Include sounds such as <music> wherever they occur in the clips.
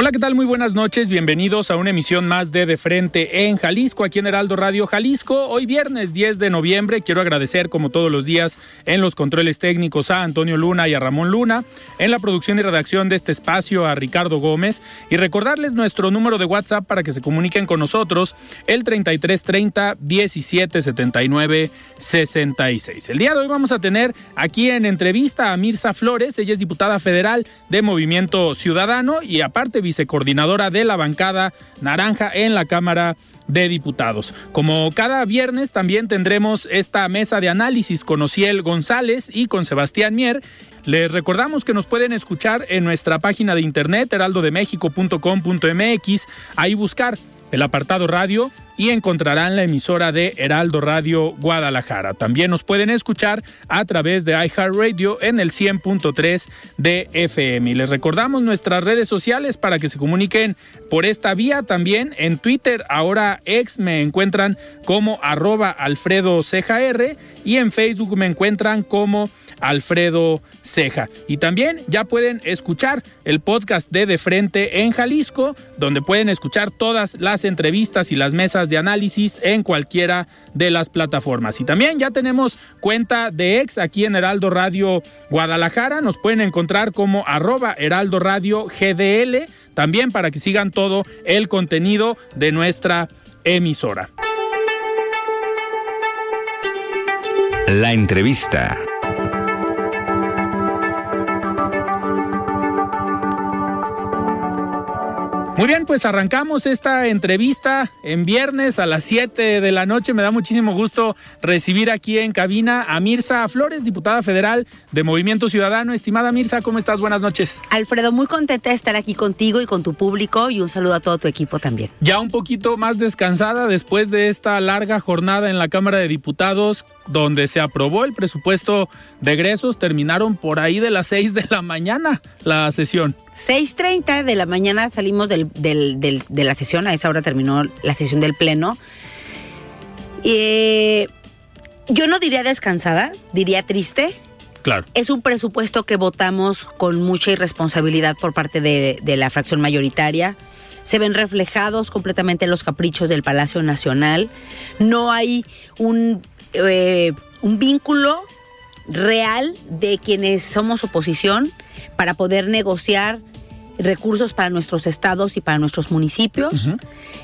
Hola, ¿qué tal? Muy buenas noches. Bienvenidos a una emisión más de De Frente en Jalisco, aquí en Heraldo Radio Jalisco. Hoy viernes 10 de noviembre. Quiero agradecer, como todos los días, en los controles técnicos a Antonio Luna y a Ramón Luna, en la producción y redacción de este espacio a Ricardo Gómez y recordarles nuestro número de WhatsApp para que se comuniquen con nosotros, el 3330 1779 66. El día de hoy vamos a tener aquí en entrevista a Mirza Flores. Ella es diputada federal de Movimiento Ciudadano y aparte vicecoordinadora de la bancada naranja en la Cámara de Diputados. Como cada viernes también tendremos esta mesa de análisis con Ociel González y con Sebastián Mier. Les recordamos que nos pueden escuchar en nuestra página de internet heraldodemexico.com.mx, ahí buscar el apartado radio y encontrarán la emisora de Heraldo Radio Guadalajara. También nos pueden escuchar a través de iHeartRadio en el 100.3 de FM. Y les recordamos nuestras redes sociales para que se comuniquen por esta vía. También en Twitter, ahora ex, me encuentran como arroba Alfredo y en Facebook me encuentran como Alfredo Ceja. Y también ya pueden escuchar el podcast de De Frente en Jalisco, donde pueden escuchar todas las entrevistas y las mesas de análisis en cualquiera de las plataformas. Y también ya tenemos cuenta de ex aquí en Heraldo Radio Guadalajara. Nos pueden encontrar como arroba Heraldo Radio GDL, también para que sigan todo el contenido de nuestra emisora. La entrevista. Muy bien, pues arrancamos esta entrevista en viernes a las 7 de la noche. Me da muchísimo gusto recibir aquí en cabina a Mirza Flores, diputada federal de Movimiento Ciudadano. Estimada Mirza, ¿cómo estás? Buenas noches. Alfredo, muy contenta de estar aquí contigo y con tu público y un saludo a todo tu equipo también. Ya un poquito más descansada después de esta larga jornada en la Cámara de Diputados donde se aprobó el presupuesto de egresos, terminaron por ahí de las 6 de la mañana la sesión. 6.30 de la mañana salimos del, de la sesión, a esa hora terminó la sesión del Pleno. Eh, yo no diría descansada, diría triste. Claro. Es un presupuesto que votamos con mucha irresponsabilidad por parte de, de la fracción mayoritaria se ven reflejados completamente los caprichos del Palacio Nacional. No hay un eh, un vínculo real de quienes somos oposición para poder negociar recursos para nuestros estados y para nuestros municipios.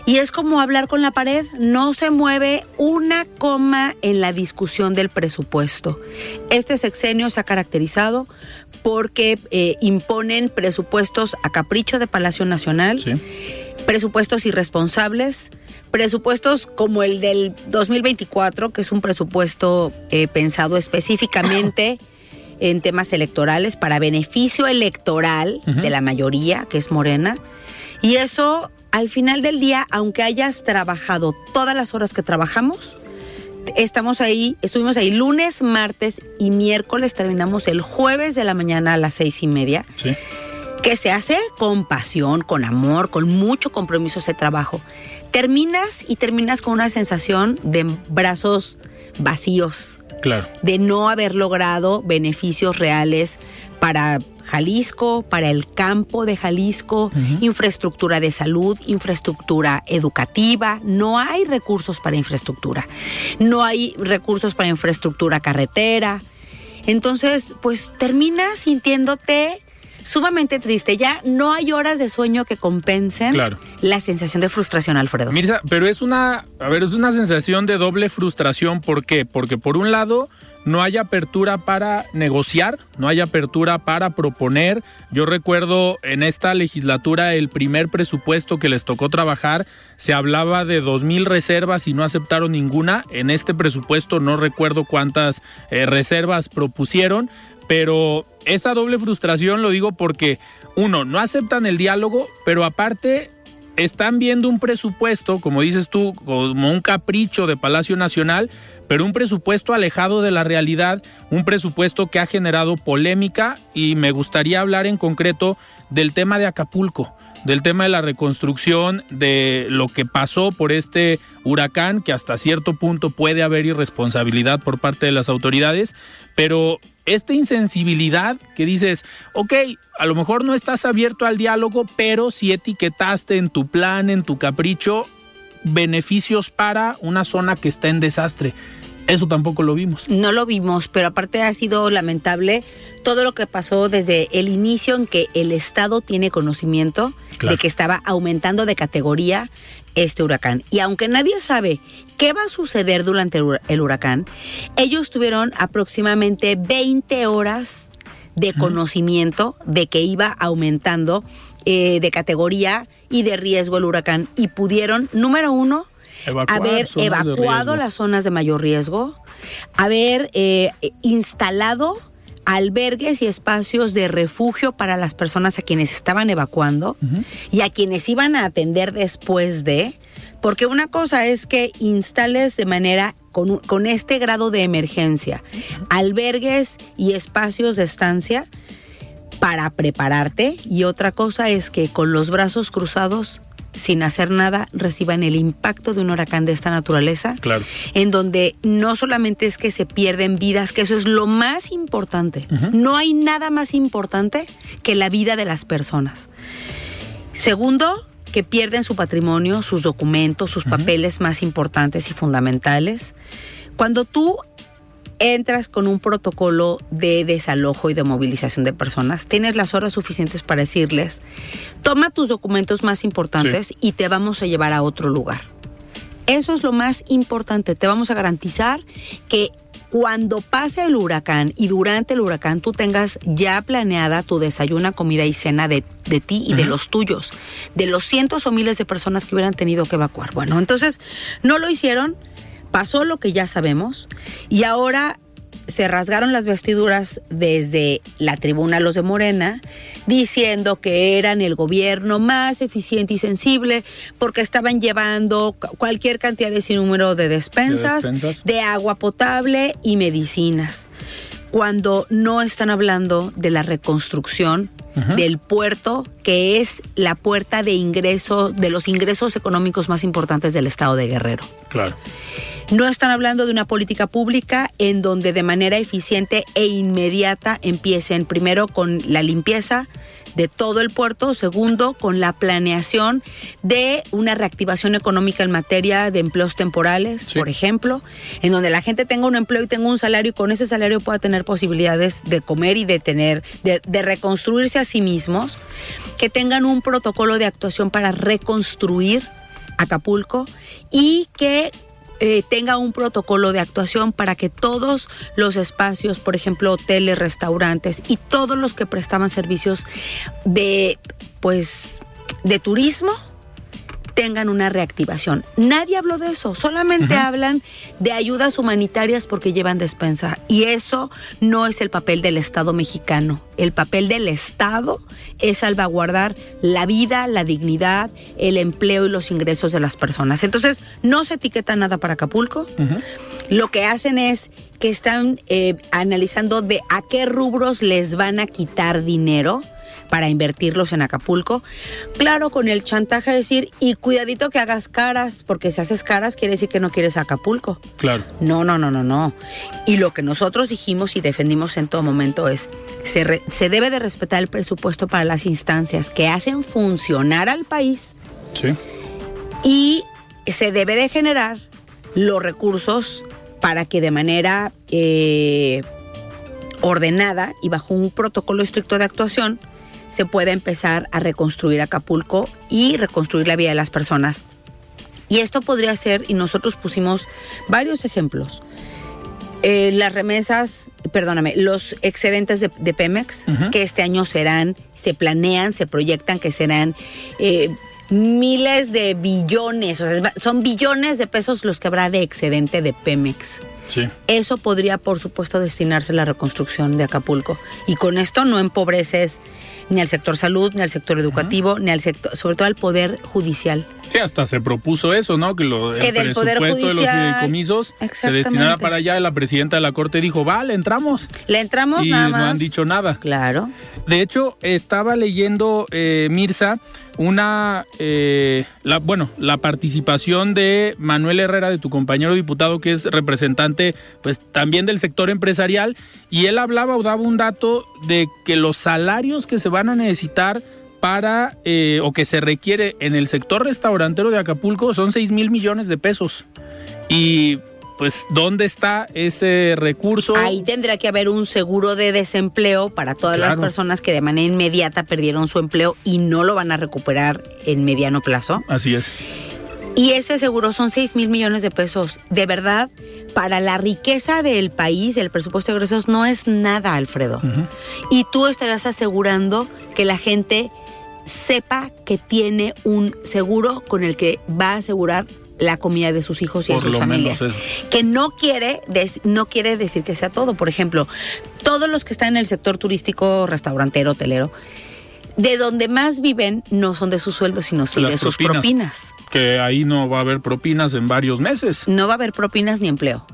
Y es como hablar con la pared, no se mueve una coma en la discusión del presupuesto. Este sexenio se ha caracterizado porque eh, imponen presupuestos a capricho de Palacio Nacional, presupuestos irresponsables, presupuestos como el del 2024, que es un presupuesto eh, pensado específicamente <coughs> en temas electorales para beneficio electoral de la mayoría, que es Morena. Y eso, al final del día, aunque hayas trabajado todas las horas que trabajamos, estamos ahí, estuvimos ahí lunes, martes y miércoles, terminamos el jueves de la mañana a las seis y media. Que se hace con pasión, con amor, con mucho compromiso ese trabajo terminas y terminas con una sensación de brazos vacíos. Claro. De no haber logrado beneficios reales para Jalisco, para el campo de Jalisco, infraestructura de salud, infraestructura educativa. No hay recursos para infraestructura. No hay recursos para infraestructura carretera. Entonces, pues terminas sintiéndote sumamente triste. Ya no hay horas de sueño que compensen Claro. la sensación de frustración, Alfredo. Mirza, pero es una, a ver, es una sensación de doble frustración. ¿Por qué? Porque por un lado no hay apertura para negociar, no hay apertura para proponer. Yo recuerdo en esta legislatura el primer presupuesto que les tocó trabajar, se hablaba de dos mil reservas y no aceptaron ninguna. En este presupuesto no recuerdo cuántas eh, reservas propusieron, pero esa doble frustración lo digo porque uno, no aceptan el diálogo, pero aparte están viendo un presupuesto, como dices tú, como un capricho de Palacio Nacional, pero un presupuesto alejado de la realidad, un presupuesto que ha generado polémica y me gustaría hablar en concreto del tema de Acapulco del tema de la reconstrucción, de lo que pasó por este huracán, que hasta cierto punto puede haber irresponsabilidad por parte de las autoridades, pero esta insensibilidad que dices, ok, a lo mejor no estás abierto al diálogo, pero si etiquetaste en tu plan, en tu capricho, beneficios para una zona que está en desastre. Eso tampoco lo vimos. No lo vimos, pero aparte ha sido lamentable todo lo que pasó desde el inicio en que el Estado tiene conocimiento Claro. de que estaba aumentando de categoría este huracán. Y aunque nadie sabe qué va a suceder durante el huracán, ellos tuvieron aproximadamente 20 horas de conocimiento de que iba aumentando eh, de categoría y de riesgo el huracán. Y pudieron, número uno, Evacuar haber evacuado las zonas de mayor riesgo, haber eh, instalado albergues y espacios de refugio para las personas a quienes estaban evacuando y a quienes iban a atender después de, porque una cosa es que instales de manera con, este grado de emergencia albergues y espacios de estancia para prepararte y otra cosa es que con los brazos cruzados sin hacer nada reciban el impacto de un huracán de esta naturaleza Claro. en donde no solamente es que se pierden vidas, que eso es lo más importante. No hay nada más importante que la vida de las personas. Segundo, que pierden su patrimonio, sus documentos, sus papeles más importantes y fundamentales. Cuando tú entras con un protocolo de desalojo y de movilización de personas, tienes las horas suficientes para decirles, toma tus documentos más importantes y te vamos a llevar a otro lugar. Eso es lo más importante. Te vamos a garantizar que cuando pase el huracán y durante el huracán tú tengas ya planeada tu desayuna, comida y cena de, de ti y de los tuyos, de los cientos o miles de personas que hubieran tenido que evacuar. Bueno, entonces no lo hicieron, pasó lo que ya sabemos y ahora se rasgaron las vestiduras desde la tribuna los de Morena, diciendo que eran el gobierno más eficiente y sensible porque estaban llevando cu- cualquier cantidad de de despensas, De despensas. de agua potable y medicinas. Cuando no están hablando de la reconstrucción del puerto, que es la puerta de ingreso, de los ingresos económicos más importantes del estado de Guerrero. Claro. No están hablando de una política pública en donde de manera eficiente e inmediata empiecen primero con la limpieza de todo el puerto, segundo con la planeación de una reactivación económica en materia de empleos temporales, Sí. por ejemplo, en donde la gente tenga un empleo y tenga un salario y con ese salario pueda tener posibilidades de comer y de tener, de, de reconstruirse a sí mismos, que tengan un protocolo de actuación para reconstruir Acapulco y que eh, tenga un protocolo de actuación para que todos los espacios, por ejemplo, hoteles, restaurantes y todos los que prestaban servicios de, pues, de turismo, tengan una reactivación. Nadie habló de eso, solamente hablan de ayudas humanitarias porque llevan despensa. Y eso no es el papel del Estado mexicano. El papel del Estado es salvaguardar la vida, la dignidad, el empleo y los ingresos de las personas. Entonces, no se etiqueta nada para Acapulco. Lo que hacen es que están eh, analizando de a qué rubros les van a quitar dinero para invertirlos en Acapulco. Claro, con el chantaje de decir, y cuidadito que hagas caras, porque si haces caras quiere decir que no quieres Acapulco. Claro. No, no, no, no, no. Y lo que nosotros dijimos y defendimos en todo momento es, se, re- se debe de respetar el presupuesto para las instancias que hacen funcionar al país Sí. y se debe de generar los recursos para que de manera eh, ordenada y bajo un protocolo estricto de actuación se pueda empezar a reconstruir Acapulco y reconstruir la vida de las personas. Y esto podría ser, y nosotros pusimos varios ejemplos. Eh, las remesas, perdóname, los excedentes de, Pemex, que este año serán, se planean, se proyectan que serán eh, miles de billones, o sea, son billones de pesos los que habrá de excedente de Pemex. Sí. Eso podría, por supuesto, destinarse a la reconstrucción de Acapulco. Y con esto no empobreces ni al sector salud, ni al sector educativo, ni al sector, sobre todo al poder judicial. Sí, hasta se propuso eso, ¿no? Que, lo, el presupuesto de los fideicomisos se destinara para allá. La presidenta de la corte dijo, vale, entramos. Le entramos y nada más. no han dicho nada. Claro. De hecho, estaba leyendo eh, Mirza una, eh, la, bueno, la participación de Manuel Herrera, de tu compañero diputado, que es representante, pues también del sector empresarial, y él hablaba o daba un dato de que los salarios que se van a necesitar para, eh, o que se requiere en el sector restaurantero de Acapulco son 6 mil millones de pesos. Y pues, ¿dónde está ese recurso? Ahí tendrá que haber un seguro de desempleo para todas las personas que de manera inmediata perdieron su empleo y no lo van a recuperar en mediano plazo. Así es. Y ese seguro son 6 mil millones de pesos. De verdad, para la riqueza del país, el presupuesto de egresos no es nada, Alfredo. Y tú estarás asegurando que la gente sepa que tiene un seguro con el que va a asegurar la comida de sus hijos y de sus familias. Que no quiere, no quiere decir que sea todo. Por ejemplo, todos los que están en el sector turístico, restaurantero, hotelero, de donde más viven no son de sus sueldos, sino de sus propinas. Que ahí no va a haber propinas en varios meses. No va a haber propinas ni empleo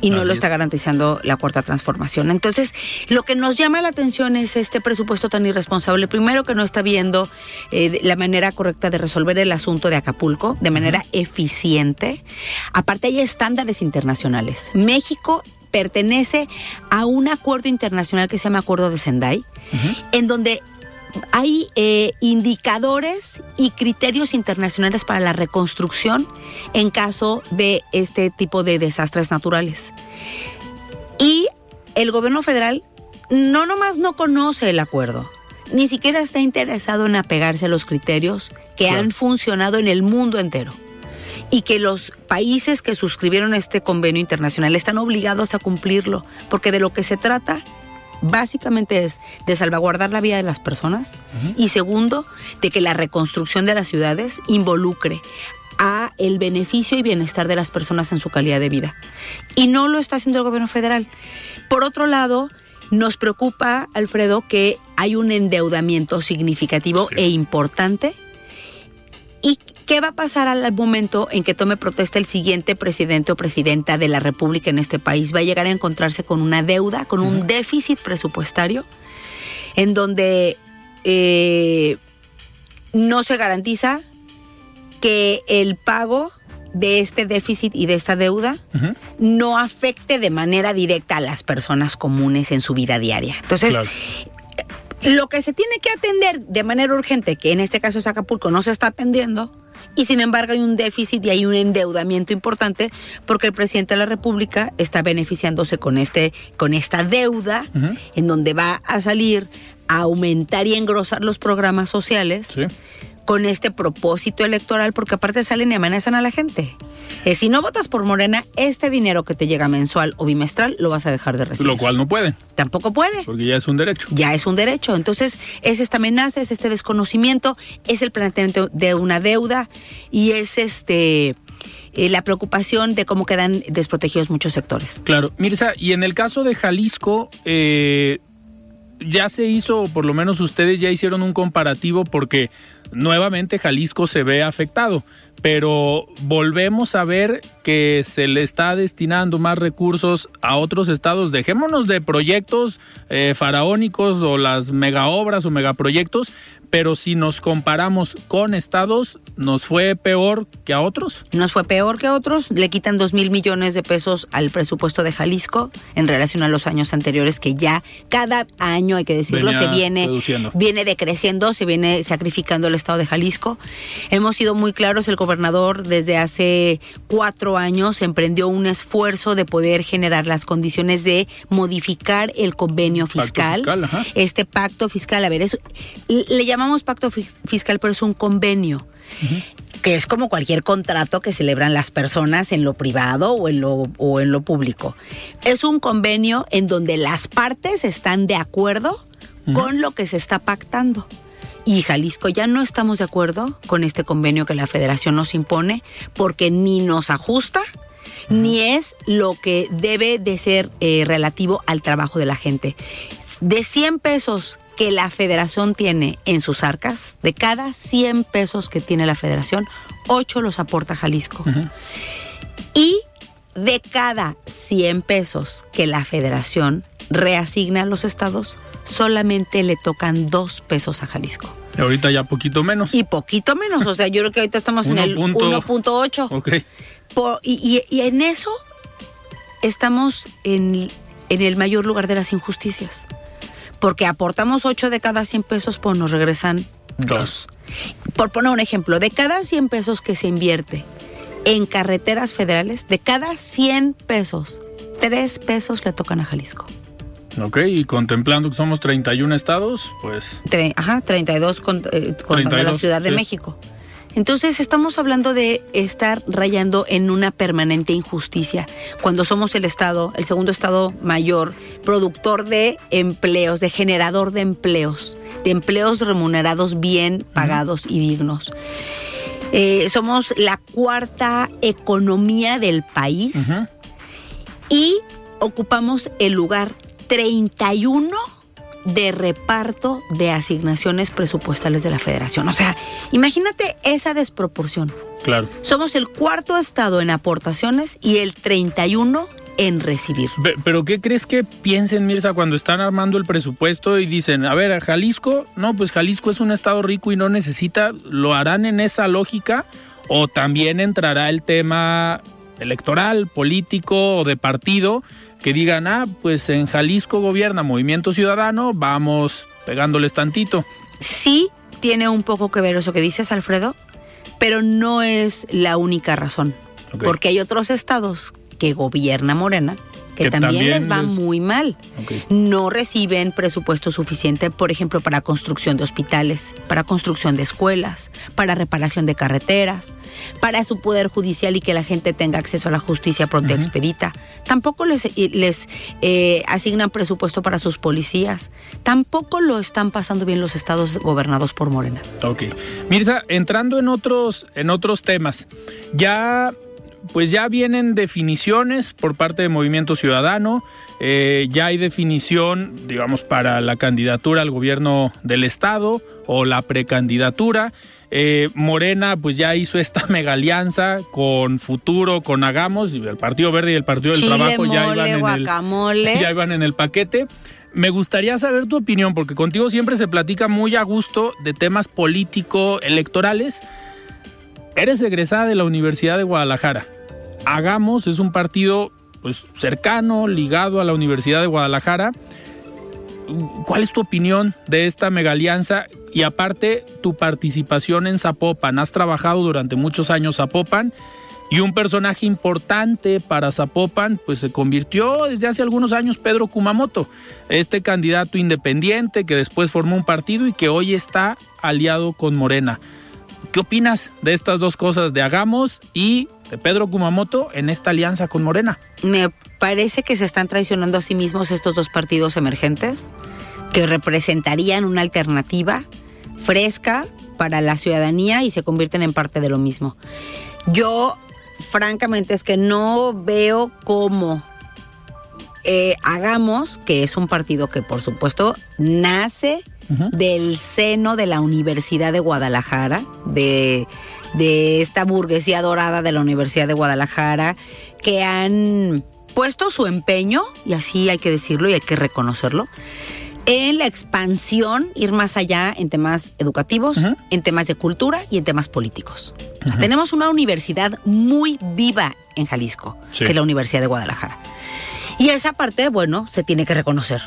y no lo está garantizando la cuarta transformación. Entonces, lo que nos llama la atención es este presupuesto tan irresponsable. Primero que no está viendo eh, la manera correcta de resolver el asunto de Acapulco de manera eficiente. Aparte hay estándares internacionales. México pertenece a un acuerdo internacional que se llama Acuerdo de Sendai, en donde hay eh, indicadores y criterios internacionales para la reconstrucción en caso de este tipo de desastres naturales. Y el gobierno federal no nomás no conoce el acuerdo, ni siquiera está interesado en apegarse a los criterios que han funcionado en el mundo entero y que los países que suscribieron este convenio internacional están obligados a cumplirlo, porque de lo que se trata básicamente es de salvaguardar la vida de las personas y segundo, de que la reconstrucción de las ciudades involucre a el beneficio y bienestar de las personas en su calidad de vida. Y no lo está haciendo el gobierno federal. Por otro lado, nos preocupa, Alfredo, que hay un endeudamiento significativo e importante y ¿Qué va a pasar al momento en que tome protesta el siguiente presidente o presidenta de la República en este país? Va a llegar a encontrarse con una deuda, con un déficit presupuestario, en donde eh, no se garantiza que el pago de este déficit y de esta deuda no afecte de manera directa a las personas comunes en su vida diaria. Entonces, lo que se tiene que atender de manera urgente, que en este caso es Acapulco, no se está atendiendo, y sin embargo hay un déficit y hay un endeudamiento importante porque el presidente de la República está beneficiándose con este con esta deuda en donde va a salir a aumentar y engrosar los programas sociales con este propósito electoral, porque aparte salen y amenazan a la gente. Eh, si no votas por Morena, este dinero que te llega mensual o bimestral lo vas a dejar de recibir. Lo cual no puede. Tampoco puede. Porque ya es un derecho. Ya es un derecho. Entonces, es esta amenaza, es este desconocimiento, es el planteamiento de una deuda y es este eh, la preocupación de cómo quedan desprotegidos muchos sectores. Claro, Mirza, y en el caso de Jalisco, eh, ya se hizo, o por lo menos ustedes ya hicieron un comparativo porque nuevamente Jalisco se ve afectado, pero volvemos a ver que se le está destinando más recursos a otros estados. Dejémonos de proyectos eh, faraónicos o las mega obras o megaproyectos, pero si nos comparamos con estados, ¿nos fue peor que a otros? Nos fue peor que a otros. Le quitan dos mil millones de pesos al presupuesto de Jalisco en relación a los años anteriores, que ya cada año hay que decirlo, Venía se viene, reduciendo. viene decreciendo, se viene sacrificando el estado de Jalisco. Hemos sido muy claros, el gobernador desde hace cuatro años emprendió un esfuerzo de poder generar las condiciones de modificar el convenio Pacto fiscal. Este pacto fiscal, a ver, es, le llamamos pacto fis- fiscal, pero es un convenio que es como cualquier contrato que celebran las personas en lo privado o en lo, o en lo público. Es un convenio en donde las partes están de acuerdo con lo que se está pactando. Y Jalisco ya no estamos de acuerdo con este convenio que la federación nos impone porque ni nos ajusta ni es lo que debe de ser eh, relativo al trabajo de la gente. De 100 pesos que la federación tiene en sus arcas, de cada 100 pesos que tiene la federación, 8 los aporta Jalisco. Y de cada 100 pesos que la federación reasigna a los estados, solamente le tocan 2 pesos a Jalisco. Y ahorita ya poquito menos. Y poquito menos, o sea, yo creo que ahorita estamos en el 1.8. 1.8. Ok. Por- y, y- y en eso estamos en, en el mayor lugar de las injusticias. Porque aportamos 8 de cada 100 pesos, pues nos regresan. 2. Por poner un ejemplo, de cada 100 pesos que se invierte en carreteras federales, de cada 100 pesos, 3 pesos le tocan a Jalisco. Ok, y contemplando que somos 31 estados, pues Tre- ajá, 32 con, eh, la 32, Ciudad de sí. México. Entonces estamos hablando de estar rayando en una permanente injusticia cuando somos el estado, el segundo estado mayor, productor de empleos, de generador de empleos, de empleos remunerados bien pagados y dignos. Eh, somos la cuarta economía del país y ocupamos el lugar 31 de reparto de asignaciones presupuestales de la federación. O sea, imagínate esa desproporción. claro. Somos el cuarto estado en aportaciones y el 31 en recibir. Pe- Pero ¿qué crees que piensen, Mirza, cuando están armando el presupuesto y dicen, a ver, a Jalisco, no, pues Jalisco es un estado rico y no necesita, ¿lo harán en esa lógica? ¿O también entrará el tema electoral, político o de partido que digan, ah, pues en Jalisco gobierna Movimiento Ciudadano, vamos pegándoles tantito? Sí tiene un poco que ver eso que dices, Alfredo, pero no es la única razón. Porque hay otros estados que gobierna Morena que, Que también, también les va les- muy mal. No reciben presupuesto suficiente, por ejemplo, para construcción de hospitales, para construcción de escuelas, para reparación de carreteras, para su poder judicial y que la gente tenga acceso a la justicia pronta y expedita. Tampoco les, les eh, asignan presupuesto para sus policías. Tampoco lo están pasando bien los estados gobernados por Morena. Ok. Mirza, entrando en otros, en otros temas, ya pues ya vienen definiciones por parte de Movimiento Ciudadano, eh, ya hay definición, digamos, para la candidatura al gobierno del Estado o la precandidatura. Eh, Morena pues ya hizo esta <laughs> mega alianza con Futuro, con Hagamos, el Partido Verde y el Partido del Chile, Trabajo ya iban en el, <laughs> ya iban en el paquete. Me gustaría saber tu opinión, porque contigo siempre se platica muy a gusto de temas político-electorales. Eres egresada de la Universidad de Guadalajara. Hagamos es un partido pues, cercano, ligado a la Universidad de Guadalajara. ¿Cuál es tu opinión de esta mega alianza? Y aparte, tu participación en Zapopan. Has trabajado durante muchos años Zapopan y un personaje importante para Zapopan, pues se convirtió desde hace algunos años Pedro Kumamoto, este candidato independiente que después formó un partido y que hoy está aliado con Morena. ¿Qué opinas de estas dos cosas, de Hagamos y de Pedro Kumamoto en esta alianza con Morena? Me parece que se están traicionando a sí mismos estos dos partidos emergentes que representarían una alternativa fresca para la ciudadanía y se convierten en parte de lo mismo. Yo, francamente, es que no veo cómo eh, hagamos, que es un partido que por supuesto nace Del seno de la Universidad de Guadalajara, de, de esta burguesía dorada de la Universidad de Guadalajara, que han puesto su empeño, y así hay que decirlo y hay que reconocerlo, en la expansión, ir más allá en temas educativos, en temas de cultura y en temas políticos. Tenemos una universidad muy viva en Jalisco, Sí. que es la Universidad de Guadalajara. Y esa parte, bueno, se tiene que reconocer.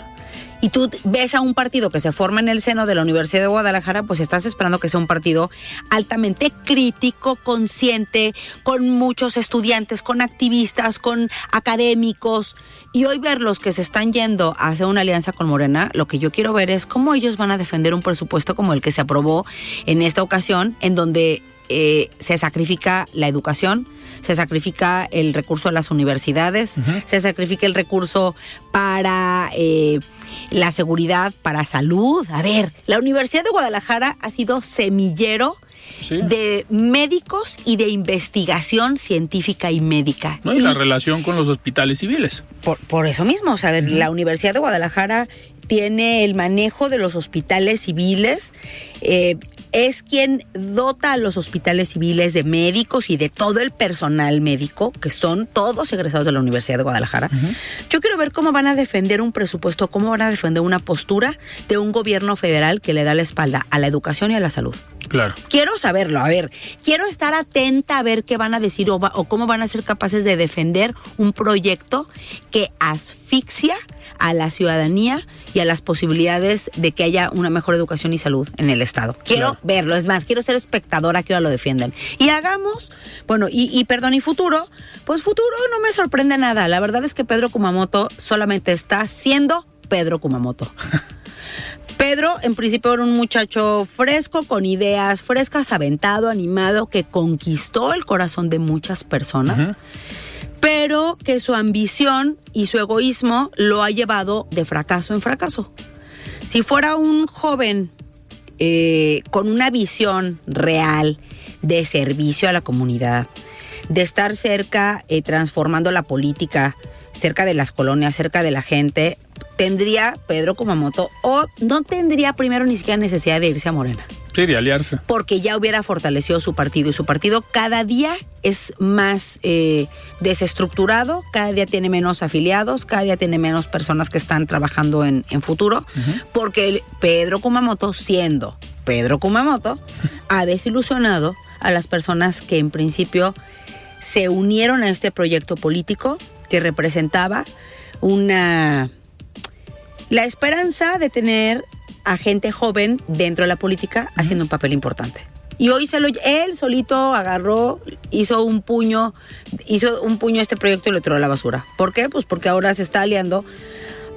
Y tú ves a un partido que se forma en el seno de la Universidad de Guadalajara, pues estás esperando que sea un partido altamente crítico, consciente, con muchos estudiantes, con activistas, con académicos. Y hoy ver los que se están yendo hacia una alianza con Morena, lo que yo quiero ver es cómo ellos van a defender un presupuesto como el que se aprobó en esta ocasión, en donde eh, se sacrifica la educación, se sacrifica el recurso de las universidades, se sacrifica el recurso para eh, la seguridad, para salud. A ver, la Universidad de Guadalajara ha sido semillero. de médicos y de investigación científica y médica. y, la relación con los hospitales civiles. Por, eso mismo, o sea, la Universidad de Guadalajara tiene el manejo de los hospitales civiles. Eh, es quien dota a los hospitales civiles de médicos y de todo el personal médico, que son todos egresados de la Universidad de Guadalajara. Yo quiero ver cómo van a defender un presupuesto, cómo van a defender una postura de un gobierno federal que le da la espalda a la educación y a la salud. Claro. Quiero saberlo, a ver, quiero estar atenta a ver qué van a decir o, o cómo van a ser capaces de defender un proyecto que asfixia a la ciudadanía y a las posibilidades de que haya una mejor educación y salud en el Estado. Quiero verlo, es más, quiero ser espectadora que ahora lo defiendan. Y hagamos, bueno, y, perdón, y futuro, pues futuro no me sorprende nada. La verdad es que Pedro Kumamoto solamente está siendo Pedro Kumamoto. <laughs> Pedro, en principio, era un muchacho fresco, con ideas frescas, aventado, animado, que conquistó el corazón de muchas personas pero que su ambición y su egoísmo lo ha llevado de fracaso en fracaso. Si fuera un joven eh, con una visión real de servicio a la comunidad, de estar cerca, eh, transformando la política, cerca de las colonias, cerca de la gente, tendría Pedro Kumamoto o no tendría primero ni siquiera necesidad de irse a Morena. Sí, de aliarse. Porque ya hubiera fortalecido su partido y su partido cada día es más eh, desestructurado, cada día tiene menos afiliados, cada día tiene menos personas que están trabajando en, futuro, porque Pedro Kumamoto, siendo Pedro Kumamoto, ha desilusionado a las personas que en principio se unieron a este proyecto político que representaba una la esperanza de tener a gente joven dentro de la política haciendo un papel importante. Y hoy se lo, él solito agarró, hizo un puño, hizo un puño a este proyecto y lo tiró a la basura. ¿Por qué? Pues porque ahora se está aliando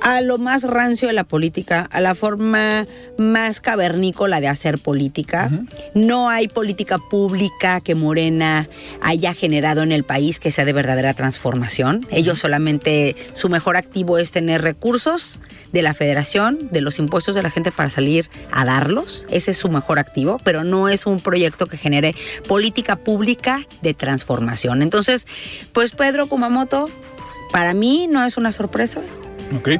a lo más rancio de la política, a la forma más cavernícola de hacer política. No hay política pública que Morena haya generado en el país que sea de verdadera transformación. Ellos solamente, su mejor activo es tener recursos de la federación, de los impuestos de la gente para salir a darlos. Ese es su mejor activo, pero no es un proyecto que genere política pública de transformación. Entonces, pues Pedro Kumamoto, para mí no es una sorpresa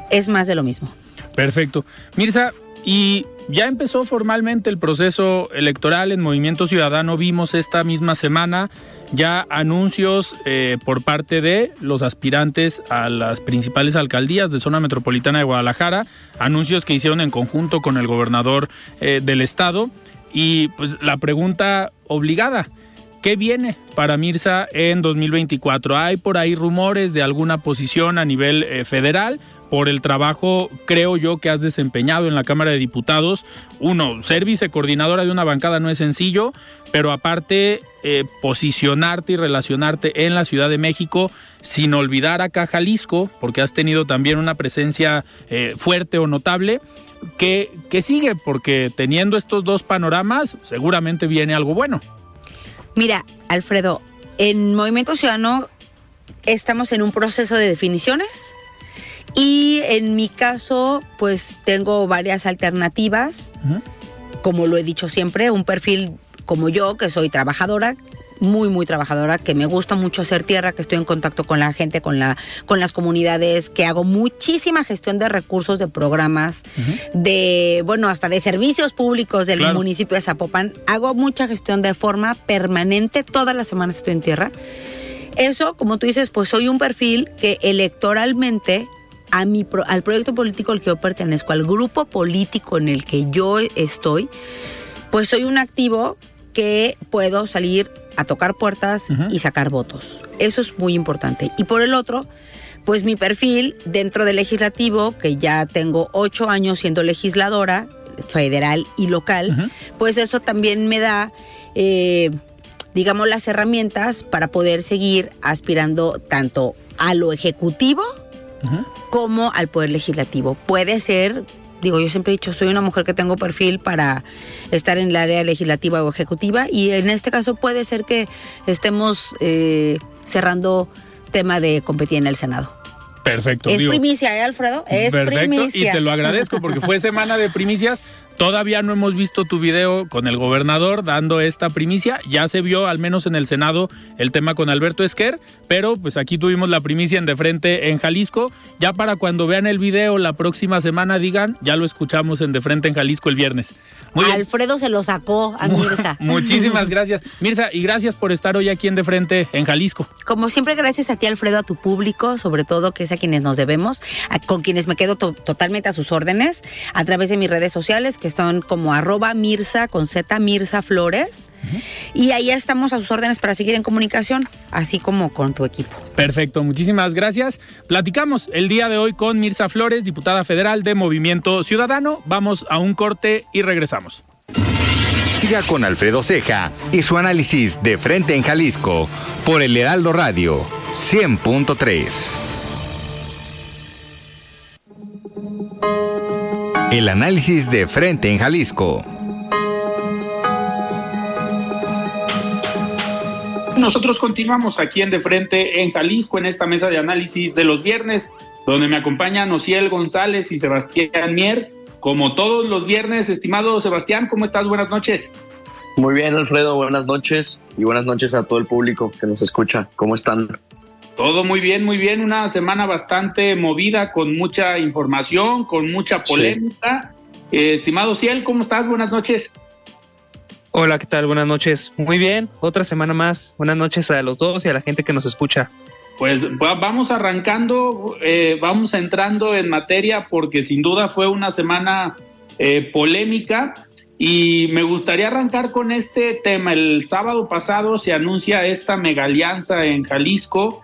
es más de lo mismo. Perfecto. Mirza, y ya empezó formalmente el proceso electoral en Movimiento Ciudadano. Vimos esta misma semana ya anuncios eh, por parte de los aspirantes a las principales alcaldías de zona metropolitana de Guadalajara, anuncios que hicieron en conjunto con el gobernador eh, del estado. Y pues la pregunta obligada, ¿Qué viene para Mirza en 2024? Hay por ahí rumores de alguna posición a nivel eh, federal por el trabajo, creo yo, que has desempeñado en la Cámara de Diputados. Uno, ser vicecoordinadora de una bancada no es sencillo, pero aparte eh, posicionarte y relacionarte en la Ciudad de México sin olvidar acá Jalisco, porque has tenido también una presencia eh, fuerte o notable. ¿Qué sigue? Porque teniendo estos dos panoramas, seguramente viene algo bueno. Mira, Alfredo, en Movimiento Ciudadano estamos en un proceso de definiciones y en mi caso, pues tengo varias alternativas. Como lo he dicho siempre, un perfil como yo, que soy trabajadora, muy, muy trabajadora, que me gusta mucho hacer tierra, que estoy en contacto con la gente, con, la, con las comunidades, que hago muchísima gestión de recursos, de programas, de, bueno, hasta de servicios públicos del municipio de Zapopan. Hago mucha gestión de forma permanente, todas las semanas estoy en tierra. Eso, como tú dices, pues soy un perfil que electoralmente a mi al proyecto político al que yo pertenezco, al grupo político en el que yo estoy, pues soy un activo que puedo salir a tocar puertas y sacar votos. Eso es muy importante. Y por el otro, pues mi perfil dentro del legislativo, que ya tengo ocho años siendo legisladora federal y local, pues eso también me da, eh, digamos, las herramientas para poder seguir aspirando tanto a lo ejecutivo como al poder legislativo. Puede ser digo, yo siempre he dicho, soy una mujer que tengo perfil para estar en el área legislativa o ejecutiva y en este caso puede ser que estemos eh, cerrando tema de competir en el Senado. Perfecto. Es primicia, ¿eh, Alfredo? Es perfecto, Y te lo agradezco porque fue semana de primicias. Todavía no hemos visto tu video con el gobernador dando esta primicia. Ya se vio, al menos en el Senado, el tema con Alberto Esquer, pero pues aquí tuvimos la primicia en de frente en Jalisco. Ya para cuando vean el video la próxima semana digan, ya lo escuchamos en de frente en Jalisco el viernes. Alfredo se lo sacó a Mirza. <laughs> Muchísimas gracias. Mirza, y gracias por estar hoy aquí en de frente en Jalisco. Como siempre, gracias a ti, Alfredo, a tu público, sobre todo que es a quienes nos debemos, con quienes me quedo totalmente a sus órdenes, a través de mis redes sociales, que que son como arroba Mirza con Z Mirza Flores. Y ahí estamos a sus órdenes para seguir en comunicación, así como con tu equipo. Perfecto, muchísimas gracias. Platicamos el día de hoy con Mirza Flores, diputada federal de Movimiento Ciudadano. Vamos a un corte y regresamos. Siga con Alfredo Ceja y su análisis de frente en Jalisco por el Heraldo Radio 100.3. El análisis de frente en Jalisco. Nosotros continuamos aquí en De Frente en Jalisco, en esta mesa de análisis de los viernes, donde me acompañan Ociel González y Sebastián Mier. Como todos los viernes, estimado Sebastián, ¿cómo estás? Buenas noches. Muy bien, Alfredo, buenas noches y buenas noches a todo el público que nos escucha. ¿Cómo están? Todo muy bien, muy bien. Una semana bastante movida, con mucha información, con mucha polémica. Eh, estimado Ciel, ¿cómo estás? Buenas noches. Hola, ¿qué tal? Buenas noches. Muy bien, otra semana más. Buenas noches a los dos y a la gente que nos escucha. Pues vamos arrancando, eh, vamos entrando en materia porque sin duda fue una semana eh, polémica y me gustaría arrancar con este tema. El sábado pasado se anuncia esta mega alianza en Jalisco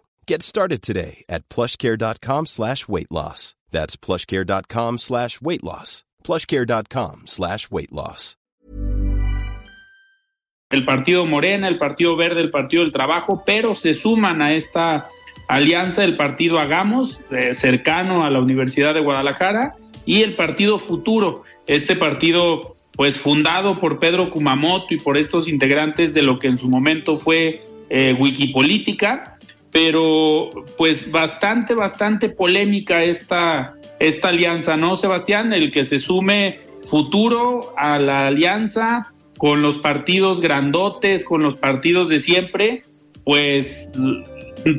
Get started today at plushcare.com slash weight loss. That's plushcare.com slash weight loss. Plushcare.com slash weight loss. El Partido Morena, el Partido Verde, el Partido del Trabajo, pero se suman a esta alianza el Partido Hagamos, eh, cercano a la Universidad de Guadalajara, y el Partido Futuro, este partido pues fundado por Pedro Kumamoto y por estos integrantes de lo que en su momento fue eh, Wikipolítica, pero pues bastante, bastante polémica esta, esta alianza, ¿no, Sebastián? El que se sume futuro a la alianza con los partidos grandotes, con los partidos de siempre, pues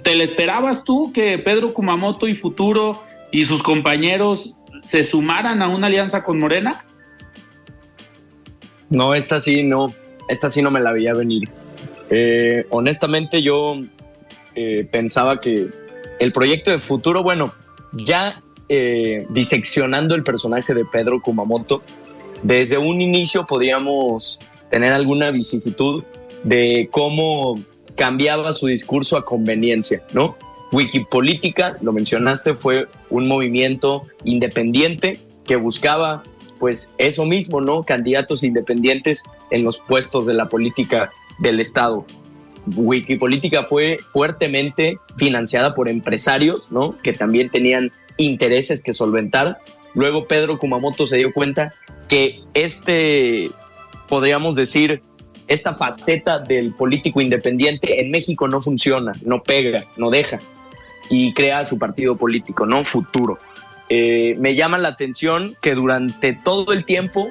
¿te le esperabas tú que Pedro Kumamoto y Futuro y sus compañeros se sumaran a una alianza con Morena? No, esta sí no, esta sí no me la veía venir. Eh, honestamente yo eh, pensaba que el proyecto de futuro, bueno, ya eh, diseccionando el personaje de Pedro Kumamoto, desde un inicio podíamos tener alguna vicisitud de cómo cambiaba su discurso a conveniencia, ¿no? Wikipolítica, lo mencionaste, fue un movimiento independiente que buscaba pues eso mismo, ¿no? Candidatos independientes en los puestos de la política del Estado. Wikipolítica fue fuertemente financiada por empresarios, ¿no? Que también tenían intereses que solventar. luego Pedro Kumamoto se dio cuenta que este, podríamos decir, esta faceta del político independiente en México no funciona, no pega, no deja y crea su partido político, ¿no? Futuro. Eh, me llama la atención que durante todo el tiempo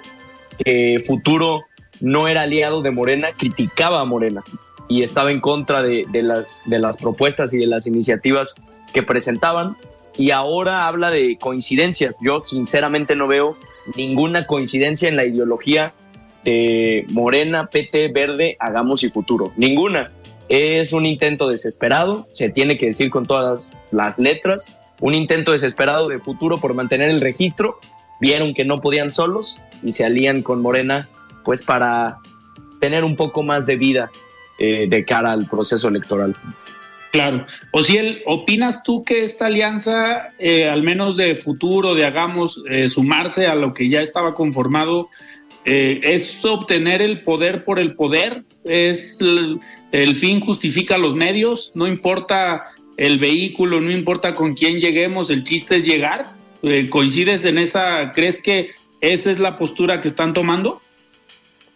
Futuro no era aliado de Morena, criticaba a Morena y estaba en contra de, las, las propuestas y de las iniciativas que presentaban y ahora habla de coincidencias. Yo sinceramente no veo ninguna coincidencia en la ideología de Morena, PT, Verde, Hagamos y Futuro. Ninguna. Es un intento desesperado, se tiene que decir con todas las letras, un intento desesperado de futuro por mantener el registro. Vieron que no podían solos y se alían con Morena, pues para tener un poco más de vida eh, de cara al proceso electoral. Claro. O si él, ¿opinas tú que esta alianza, eh, al menos de futuro, de hagamos, eh, sumarse a lo que ya estaba conformado, es obtener el poder por el poder? ¿Es el, fin justifica los medios? ¿No importa el vehículo, no importa con quién lleguemos, el chiste es llegar? ¿Coincides en esa? ¿Crees que esa es la postura que están tomando?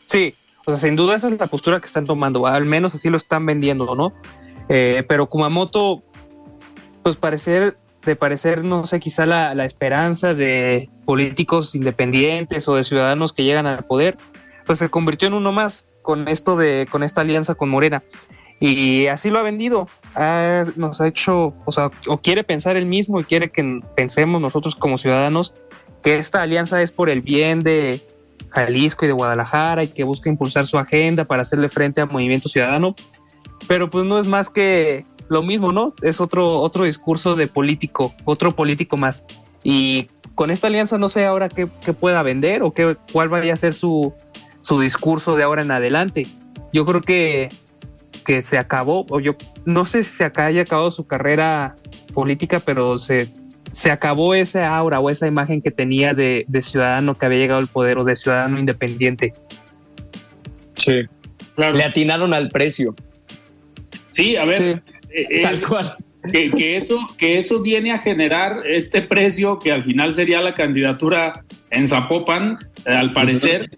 Sí, o sea, sin duda esa es la postura que están tomando, al menos así lo están vendiendo, ¿no? Eh, pero Kumamoto, pues parecer, de parecer, no sé, quizá la, esperanza de políticos independientes o de ciudadanos que llegan al poder, pues se convirtió en uno más con esto de, con esta alianza con Morena. Y así lo ha vendido. nos ha hecho, o sea, o quiere pensar él mismo y quiere que pensemos nosotros como ciudadanos que esta alianza es por el bien de, Jalisco y de Guadalajara y que busca impulsar su agenda para hacerle frente al movimiento ciudadano. Pero pues no es más que lo mismo, ¿no? Es otro, otro discurso de político, otro político más. Y con esta alianza no sé ahora qué, pueda vender o qué, cuál vaya a ser su, su discurso de ahora en adelante. Yo creo que, que se acabó, o yo no sé si se haya acabado su carrera política, pero se se acabó esa aura o esa imagen que tenía de, ciudadano que había llegado al poder o de ciudadano independiente. Sí, Le atinaron al precio. Sí, a ver. Eh, eh, Tal cual. Que, eso, que eso viene a generar este precio que al final sería la candidatura en Zapopan, eh, al parecer.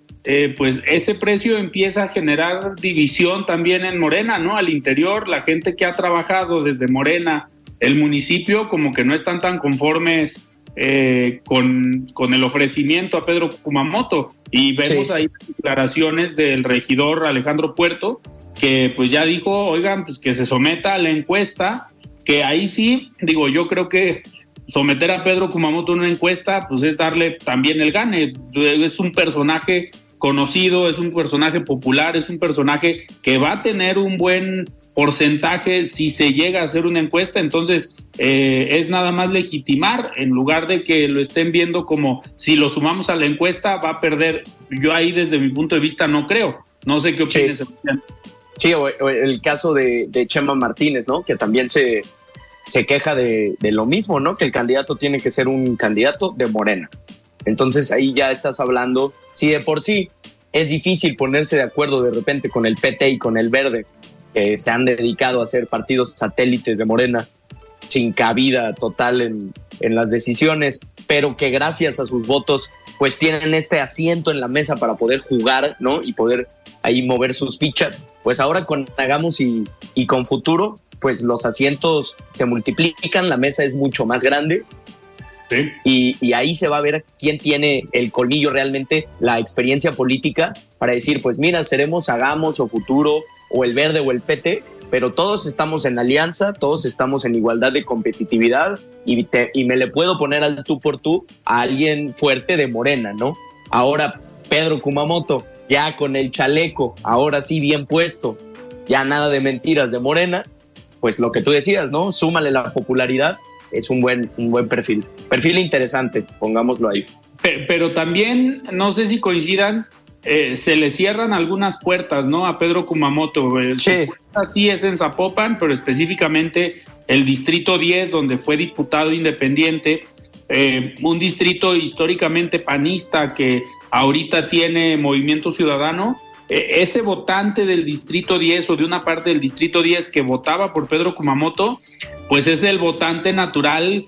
pues ese precio empieza a generar división también en Morena, ¿no? Al interior, la gente que ha trabajado desde Morena el municipio como que no están tan conformes eh, con, el ofrecimiento a Pedro Kumamoto. Y vemos ahí declaraciones del regidor Alejandro Puerto, que pues ya dijo, oigan, pues que se someta a la encuesta, que ahí sí, digo, yo creo que someter a Pedro Kumamoto a una encuesta, pues es darle también el gane. Es un personaje conocido, es un personaje popular, es un personaje que va a tener un buen porcentaje si se llega a hacer una encuesta, entonces eh, es nada más legitimar en lugar de que lo estén viendo como si lo sumamos a la encuesta va a perder. Yo ahí desde mi punto de vista no creo. No sé qué opinas. Sí, o, el caso de, Chema Martínez, ¿no? Que también se, se queja de, de, lo mismo, ¿no? Que el candidato tiene que ser un candidato de Morena. Entonces ahí ya estás hablando, si de por sí es difícil ponerse de acuerdo de repente con el PT y con el Verde que se han dedicado a ser partidos satélites de Morena, sin cabida total en, en las decisiones, pero que gracias a sus votos pues tienen este asiento en la mesa para poder jugar, ¿no? Y poder ahí mover sus fichas. Pues ahora con Hagamos y, y con Futuro, pues los asientos se multiplican, la mesa es mucho más grande Sí. Y, y, ahí se va a ver quién tiene el colmillo realmente, la experiencia política para decir, pues mira, seremos Hagamos o Futuro o el verde o el PT, pero todos estamos en alianza, todos estamos en igualdad de competitividad y, y me le puedo poner al tú por tú a alguien fuerte de Morena, ¿no? Ahora Pedro Kumamoto, ya con el chaleco, ahora sí bien puesto, ya nada de mentiras de Morena, pues lo que tú decías, ¿no? Súmale la popularidad, es un buen, un buen perfil. Perfil interesante, pongámoslo ahí. Pero también, no sé si coincidan, eh, se le cierran algunas puertas, ¿no? A Pedro Kumamoto. Eh, sí. es en Zapopan, pero específicamente el distrito 10, donde fue diputado independiente, eh, un distrito históricamente panista que ahorita tiene Movimiento Ciudadano. ese votante del distrito 10 o de una parte del distrito 10 que votaba por Pedro Kumamoto, pues es el votante natural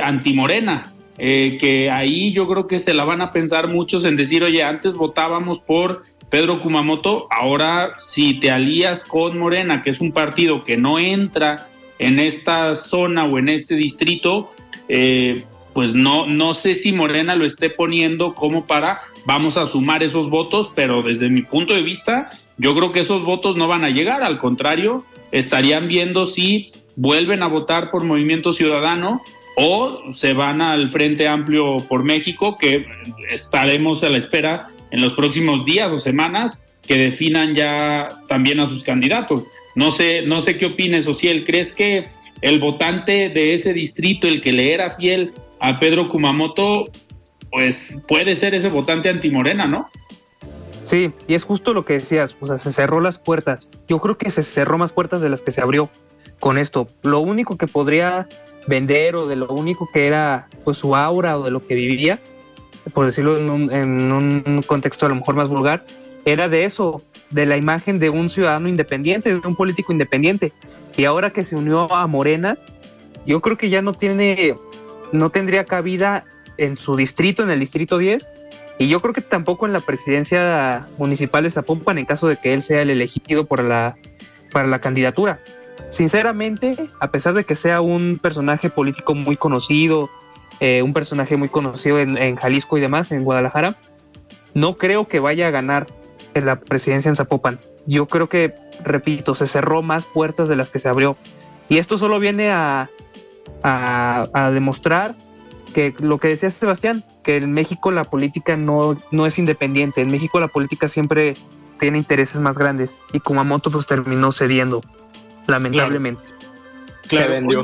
antimorena eh, que ahí yo creo que se la van a pensar muchos en decir, oye, antes votábamos por Pedro Kumamoto, ahora si te alías con Morena, que es un partido que no entra en esta zona o en este distrito, eh, pues no, no sé si Morena lo esté poniendo como para vamos a sumar esos votos, pero desde mi punto de vista, yo creo que esos votos no van a llegar, al contrario, estarían viendo si vuelven a votar por Movimiento Ciudadano o se van al Frente Amplio por México, que estaremos a la espera en los próximos días o semanas que definan ya también a sus candidatos. No sé, no sé qué opines, Ociel. ¿Crees que el votante de ese distrito, el que le era fiel a Pedro Kumamoto, pues puede ser ese votante antimorena, ¿no? Sí, y es justo lo que decías, o sea, se cerró las puertas. Yo creo que se cerró más puertas de las que se abrió con esto. Lo único que podría vender o de lo único que era pues su aura o de lo que vivía, por decirlo en un, en un contexto a lo mejor más vulgar, era de eso, de la imagen de un ciudadano independiente, de un político independiente. Y ahora que se unió a Morena, yo creo que ya no tiene, no tendría cabida en su distrito, en el distrito 10, y yo creo que tampoco en la presidencia municipal de Zapopan en caso de que él sea el elegido la, para la candidatura sinceramente, a pesar de que sea un personaje político muy conocido, eh, un personaje muy conocido en, Jalisco y demás, en Guadalajara, no creo que vaya a ganar en la presidencia en Zapopan. Yo creo que, repito, se cerró más puertas de las que se abrió. Y esto solo viene a, a, demostrar que lo que decía Sebastián, que en México la política no, no es independiente, en México la política siempre tiene intereses más grandes y Kumamoto pues terminó cediendo lamentablemente. Se vendió.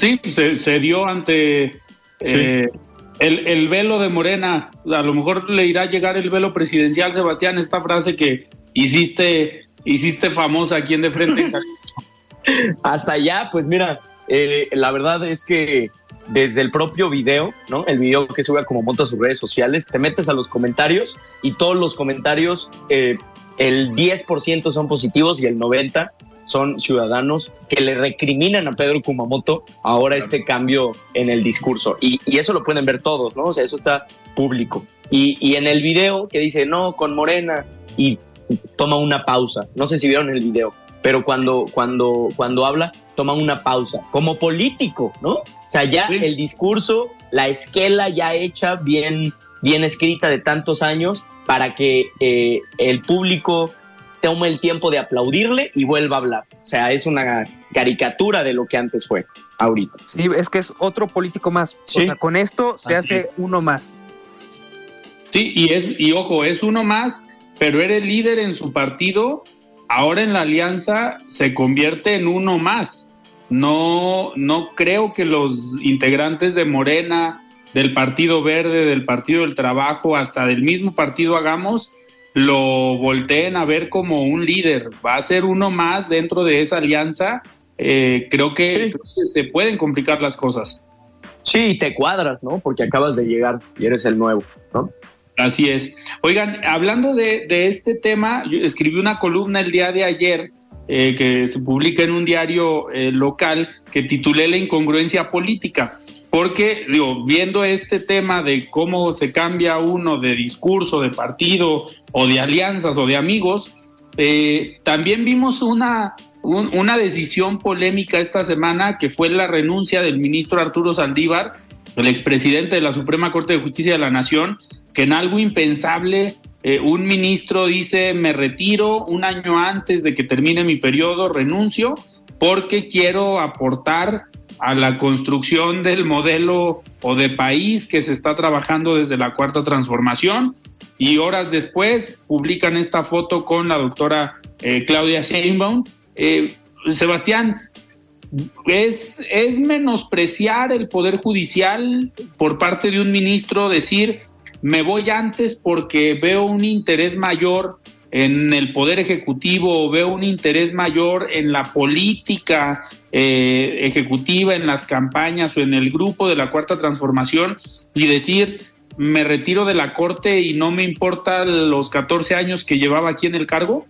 Sí, se, dio ante eh, el, velo de Morena. A lo mejor le irá a llegar el velo presidencial, Sebastián, esta frase que hiciste, hiciste famosa aquí en De Frente. <laughs> Hasta allá, pues mira, eh, la verdad es que desde el propio video, ¿no? El video que sube como monta sus redes sociales, te metes a los comentarios y todos los comentarios, eh, el 10% son positivos y el 90% son ciudadanos que le recriminan a Pedro Kumamoto ahora este cambio en el discurso. Y, eso lo pueden ver todos, ¿no? O sea, eso está público. Y, en el video que dice, no, con Morena, y toma una pausa. No sé si vieron el video, pero cuando, cuando, cuando habla, toma una pausa. Como político, ¿no? O sea, ya el discurso, la esquela ya hecha, bien, bien escrita de tantos años, para que eh, el público toma el tiempo de aplaudirle y vuelva a hablar. O sea, es una caricatura de lo que antes fue, ahorita. Sí, es que es otro político más. O sea, con esto se hace uno más. Sí, y, es, y ojo, es uno más, pero eres líder en su partido, ahora en la alianza se convierte en uno más. No, no creo que los integrantes de Morena, del Partido Verde, del Partido del Trabajo, hasta del mismo partido Hagamos, lo volteen a ver como un líder, va a ser uno más dentro de esa alianza, eh, creo, que, se pueden complicar las cosas. Sí, te cuadras, ¿no? Porque acabas de llegar y eres el nuevo, ¿no? Así es. Oigan, hablando de, este tema, yo escribí una columna el día de ayer eh, que se publica en un diario eh, local que titulé La incongruencia política porque, viendo este tema de cómo se cambia uno de discurso, de partido, o de alianzas, o de amigos, eh, también vimos una, una decisión polémica esta semana que fue la renuncia del ministro Arturo Saldívar, el expresidente de la Suprema Corte de Justicia de la Nación, que en algo impensable eh, un ministro dice, me retiro un año antes de que termine mi periodo, renuncio, porque quiero aportar a la construcción del modelo o de país que se está trabajando desde la cuarta transformación y horas después publican esta foto con la doctora eh, Claudia Sheinbaum. Eh, Sebastián, es, es menospreciar el Poder Judicial por parte de un ministro decir, me voy antes porque veo un interés mayor en el poder ejecutivo veo un interés mayor en la política eh, ejecutiva, en las campañas o en el grupo de la cuarta transformación y decir, me retiro de la corte y no me importa los 14 años que llevaba aquí en el cargo?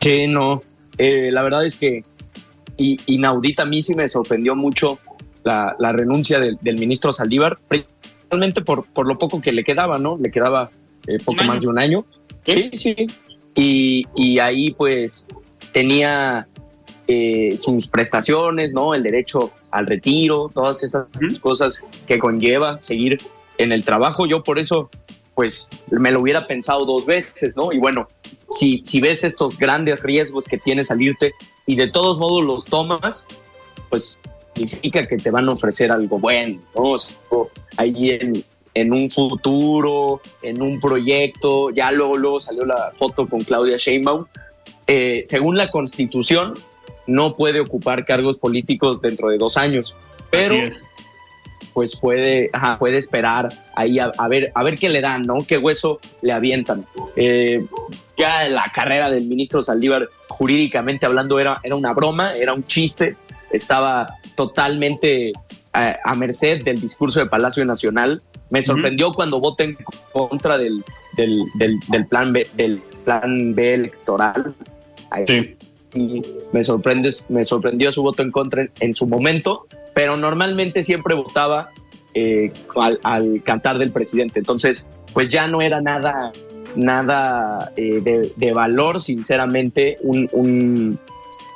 Sí, no. Eh, la verdad es que inaudita a mí sí me sorprendió mucho la, renuncia del, ministro Saldívar, principalmente por, por lo poco que le quedaba, ¿no? Le quedaba eh, poco más de un año. Sí, sí. Y, y ahí pues tenía eh, sus prestaciones, ¿no? El derecho al retiro, todas estas cosas que conlleva seguir en el trabajo. Yo por eso, pues, me lo hubiera pensado dos veces, ¿no? Y bueno, si, si ves estos grandes riesgos que tiene salirte y de todos modos los tomas, pues significa que te van a ofrecer algo bueno, ¿no? ahí en, en un futuro, en un proyecto, ya luego, luego salió la foto con Claudia Sheinbaum. Eh, según la constitución, no puede ocupar cargos políticos dentro de dos años, pero pues puede, puede esperar ahí a, ver, a ver qué le dan, ¿no? Qué hueso le avientan. Eh, ya la carrera del ministro Saldívar, jurídicamente hablando, era, era una broma, era un chiste, estaba totalmente a, merced del discurso de Palacio Nacional. Me sorprendió cuando voté en contra del, del, del, plan B, del plan B electoral. Sí. Y me, sorprende, me sorprendió su voto en contra en su momento, pero normalmente siempre votaba eh, al, cantar del presidente. Entonces, pues ya no era nada, nada eh, de, valor, sinceramente, un, un,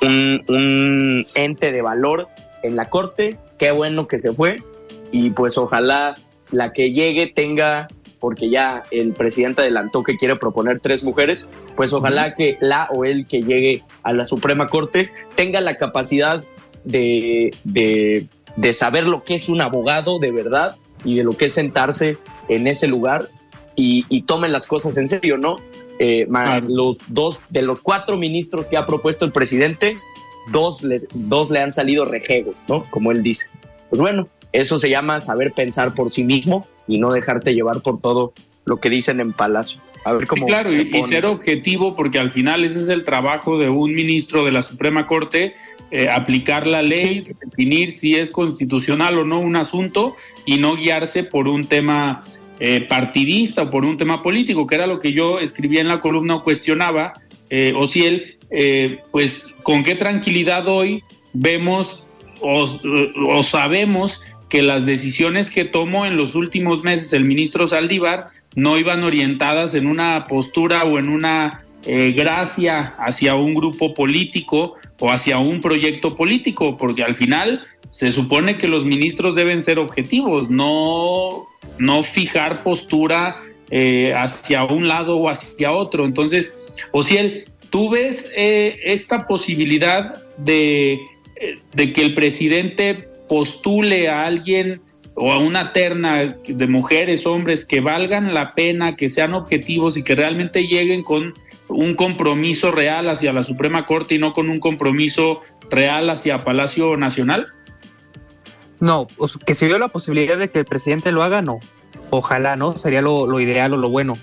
un, ente de valor en la corte. Qué bueno que se fue y pues ojalá la que llegue tenga, porque ya el presidente adelantó que quiere proponer tres mujeres, pues ojalá que la o él que llegue a la Suprema Corte tenga la capacidad de, de, saber lo que es un abogado de verdad y de lo que es sentarse en ese lugar y, y tomen las cosas en serio, ¿no? Eh, los dos de los cuatro ministros que ha propuesto el presidente, dos, les, dos le han salido rejegos, ¿no? Como él dice. Pues bueno, eso se llama saber pensar por sí mismo y no dejarte llevar por todo lo que dicen en Palacio. A ver cómo. claro, y, ser objetivo, porque al final ese es el trabajo de un ministro de la Suprema Corte, eh, aplicar la ley, definir si es constitucional o no un asunto y no guiarse por un tema eh, partidista o por un tema político, que era lo que yo escribía en la columna o cuestionaba, eh, o si él, eh, pues, con qué tranquilidad hoy vemos o, sabemos que las decisiones que tomó en los últimos meses el ministro Saldívar no iban orientadas en una postura o en una eh, gracia hacia un grupo político o hacia un proyecto político, porque al final se supone que los ministros deben ser objetivos, no, no fijar postura eh, hacia un lado o hacia otro. Entonces, Ociel, ¿tú ves eh, esta posibilidad de de que el presidente postule a alguien o a una terna de mujeres, hombres que valgan la pena, que sean objetivos y que realmente lleguen con un compromiso real hacia la Suprema Corte y no con un compromiso real hacia Palacio Nacional? No, que si veo la posibilidad de que el presidente lo haga, no. Ojalá, ¿no? Sería lo, ideal o lo bueno.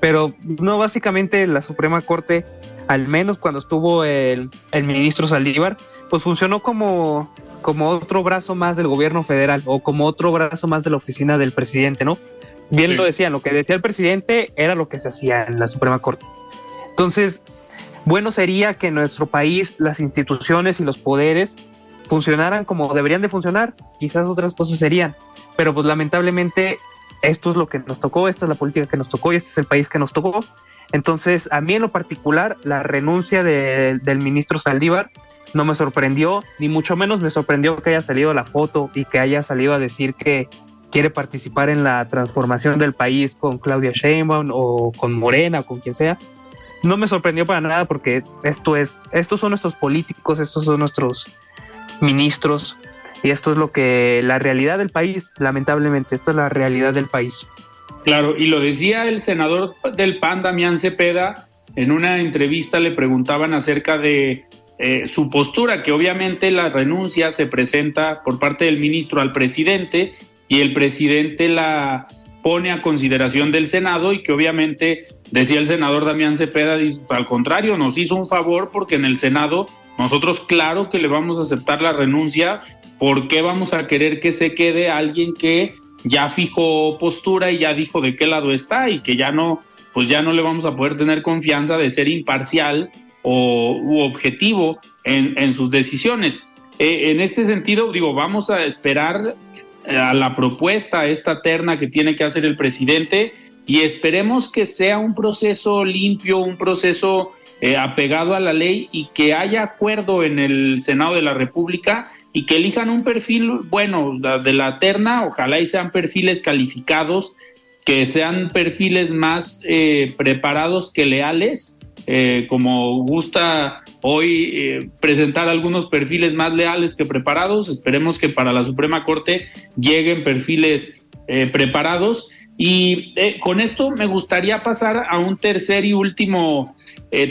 Pero no, básicamente la Suprema Corte, al menos cuando estuvo el, el ministro Saldívar, pues funcionó como, como otro brazo más del gobierno federal o como otro brazo más de la oficina del presidente, ¿no? Bien lo decían, lo que decía el presidente era lo que se hacía en la Suprema Corte. Entonces, bueno sería que en nuestro país las instituciones y los poderes funcionaran como deberían de funcionar, quizás otras cosas serían, pero pues lamentablemente esto es lo que nos tocó, esta es la política que nos tocó y este es el país que nos tocó. Entonces, a mí en lo particular, la renuncia del ministro Saldívar no me sorprendió, ni mucho menos me sorprendió que haya salido la foto y que haya salido a decir que quiere participar en la transformación del país con Claudia Sheinbaum o con Morena o con quien sea. No me sorprendió para nada porque esto es, estos son nuestros políticos, estos son nuestros ministros y esto es lo que la realidad del país, lamentablemente, esto es la realidad del país. Claro, y lo decía el senador del PAN, Damián Cepeda, en una entrevista le preguntaban acerca de eh, su postura, que obviamente la renuncia se presenta por parte del ministro al presidente y el presidente la pone a consideración del Senado y que obviamente, decía el senador Damián Cepeda, al contrario, nos hizo un favor porque en el Senado nosotros claro que le vamos a aceptar la renuncia, ¿por qué vamos a querer que se quede alguien que ya fijó postura y ya dijo de qué lado está y que ya no, pues ya no le vamos a poder tener confianza de ser imparcial o u objetivo en, sus decisiones. eh, en este sentido, digo, vamos a esperar eh, a la propuesta, esta terna que tiene que hacer el presidente y esperemos que sea un proceso limpio, un proceso eh, apegado a la ley y que haya acuerdo en el Senado de la República y que elijan un perfil bueno de la terna, ojalá y sean perfiles calificados, que sean perfiles más preparados que leales, como gusta hoy eh, presentar algunos perfiles más leales que preparados. Esperemos que para la Suprema Corte lleguen perfiles eh, preparados. Y eh, con esto me gustaría pasar a un tercer y último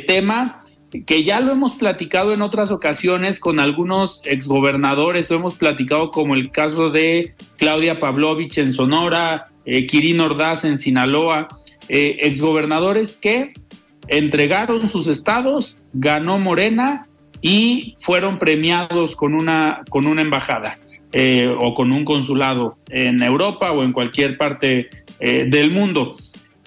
tema que ya lo hemos platicado en otras ocasiones con algunos exgobernadores, lo hemos platicado como el caso de Claudia Pavlovich en Sonora, Kirin Ordaz en Sinaloa, exgobernadores que entregaron sus estados, ganó Morena y fueron premiados con una, con una embajada eh, o con un consulado en Europa o en cualquier parte eh, del mundo.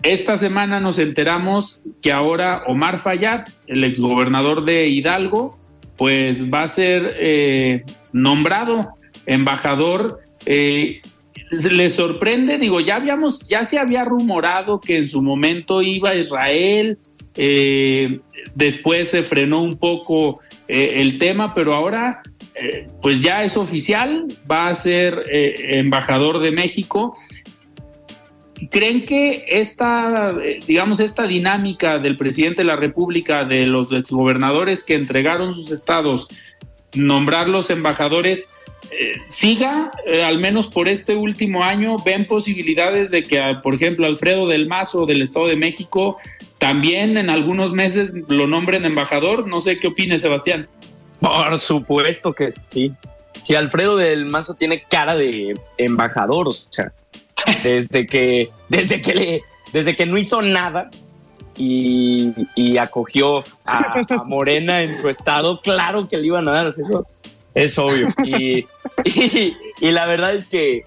Esta semana nos enteramos que ahora Omar Fayad, el exgobernador de Hidalgo, pues va a ser eh, nombrado embajador. le sorprende, digo, ya habíamos, ya se había rumorado que en su momento iba a Israel, eh, después se frenó un poco eh, el tema, pero ahora eh, pues ya es oficial, va a ser embajador de México. ¿Creen que esta, digamos, esta dinámica del presidente de la República, de los gobernadores que entregaron sus estados, nombrarlos embajadores, siga, al menos por este último año, ven posibilidades de que, por ejemplo, Alfredo del Mazo del Estado de México también en algunos meses lo nombren embajador. No sé qué opine Sebastián. Por supuesto que sí. Si Alfredo del Mazo tiene cara de embajador, o sea, <laughs> desde que, desde que le, desde que no hizo nada y, acogió a, Morena en su estado, claro que le iban a dar, eso es obvio. <laughs> Y, y, la verdad es que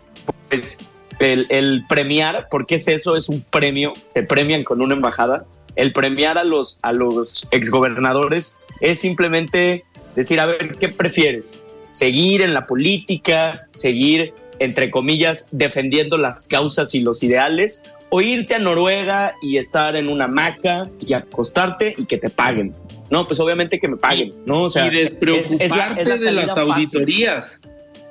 pues, el, el, premiar, porque es eso, es un premio, te premian con una embajada, el premiar a los, a los exgobernadores es simplemente decir, a ver, ¿qué prefieres? ¿Seguir en la política? ¿Seguir, entre comillas, defendiendo las causas y los ideales? ¿O irte a Noruega y estar en una hamaca y acostarte y que te paguen? No, pues obviamente que me paguen, ¿no? O sea, y despreocuparte de las auditorías.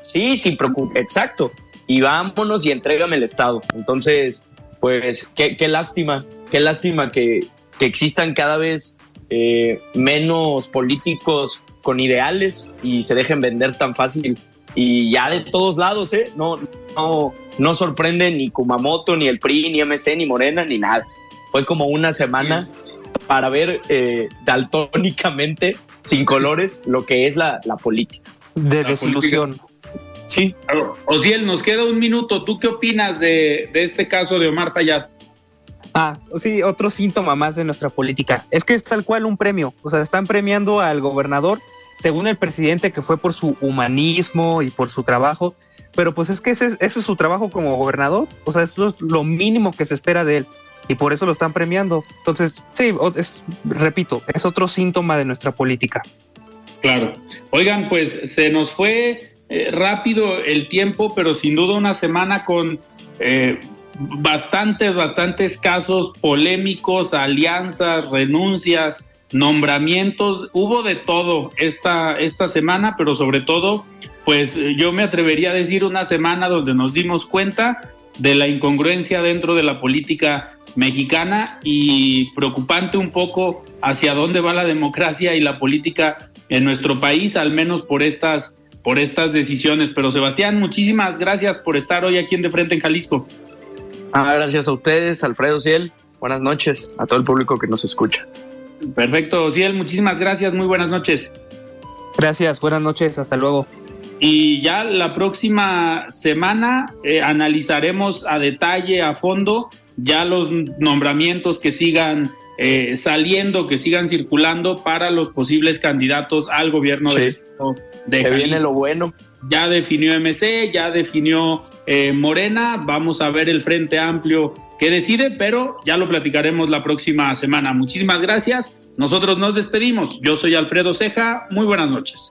Sí, sin preocupar, exacto. Y vámonos y entrégame el Estado. Entonces, pues qué, qué lástima qué lástima que, existan cada vez eh, menos políticos con ideales y se dejen vender tan fácil. Y ya de todos lados, ¿eh? No, no, no sorprende ni Kumamoto, ni el PRI, ni MC, ni Morena, ni nada. Fue como una semana para ver eh, daltónicamente, sin colores, lo que es la, política. De desilusión. Sí. Osiel, nos queda un minuto. ¿Tú qué opinas de, de este caso de Omar Fayad? Ah, sí, otro síntoma más de nuestra política. Es que es tal cual un premio. O sea, están premiando al gobernador según el presidente que fue por su humanismo y por su trabajo. Pero pues es que ese, es su trabajo como gobernador. O sea, eso es lo mínimo que se espera de él. Y por eso lo están premiando. Entonces, sí, repito, es otro síntoma de nuestra política. Claro. Oigan, pues se nos fue eh, rápido el tiempo, pero sin duda una semana con eh, bastantes, bastantes casos polémicos, alianzas, renuncias, nombramientos, hubo de todo esta, esta semana, pero sobre todo, pues yo me atrevería a decir una semana donde nos dimos cuenta de la incongruencia dentro de la política mexicana y preocupante un poco hacia dónde va la democracia y la política en nuestro país, al menos por estas, por estas decisiones. Pero Sebastián, muchísimas gracias por estar hoy aquí en De Frente en Jalisco. Ah, gracias a ustedes, Alfredo Ciel. Buenas noches a todo el público que nos escucha. Perfecto, Ciel, muchísimas gracias, muy buenas noches. Gracias, buenas noches, hasta luego. Y ya la próxima semana eh, analizaremos a detalle, a fondo, ya los nombramientos que sigan eh, saliendo, que sigan circulando para los posibles candidatos al gobierno de, de viene lo bueno. Ya definió MC, ya definió eh, Morena. Vamos a ver el Frente Amplio que decide, pero ya lo platicaremos la próxima semana. Muchísimas gracias. Nosotros nos despedimos. Yo soy Alfredo Ceja. Muy buenas noches.